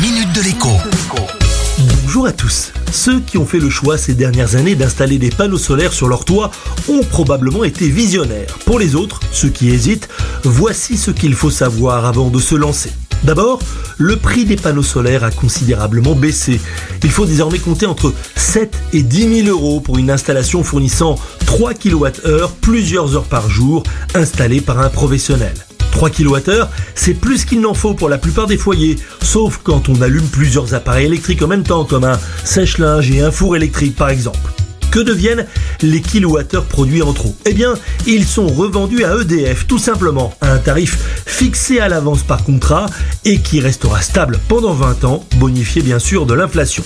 minute de l'écho. Bonjour à tous. Ceux qui ont fait le choix ces dernières années d'installer des panneaux solaires sur leur toit ont probablement été visionnaires. Pour les autres, ceux qui hésitent, voici ce qu'il faut savoir avant de se lancer. D'abord, le prix des panneaux solaires a considérablement baissé. Il faut désormais compter entre 7 et 10 000 euros pour une installation fournissant 3 kWh plusieurs heures par jour installée par un professionnel. 3 kWh, c'est plus qu'il n'en faut pour la plupart des foyers, sauf quand on allume plusieurs appareils électriques en même temps, comme un sèche-linge et un four électrique par exemple. Que deviennent les kilowattheures produits en trop Eh bien, ils sont revendus à EDF, tout simplement, à un tarif fixé à l'avance par contrat et qui restera stable pendant 20 ans, bonifié bien sûr de l'inflation.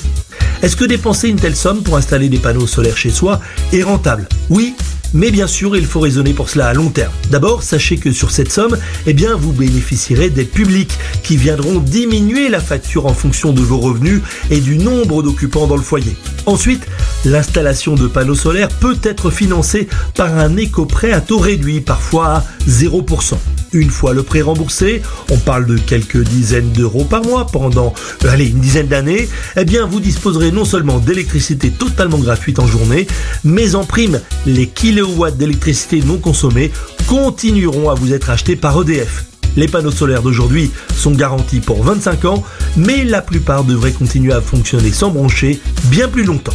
Est-ce que dépenser une telle somme pour installer des panneaux solaires chez soi est rentable? Oui, mais bien sûr, il faut raisonner pour cela à long terme. D'abord, sachez que sur cette somme, eh vous bénéficierez d'aides publiques qui viendront diminuer la facture en fonction de vos revenus et du nombre d'occupants dans le foyer. Ensuite, l'installation de panneaux solaires peut être financée par un éco-prêt à taux réduit, parfois à 0%. Une fois le prêt remboursé, on parle de quelques dizaines d'euros par mois pendant allez, une dizaine d'années, eh bien vous disposerez non seulement d'électricité totalement gratuite en journée, mais en prime, les kilowatts d'électricité non consommés continueront à vous être achetés par EDF. Les panneaux solaires d'aujourd'hui sont garantis pour 25 ans, mais la plupart devraient continuer à fonctionner sans brancher bien plus longtemps.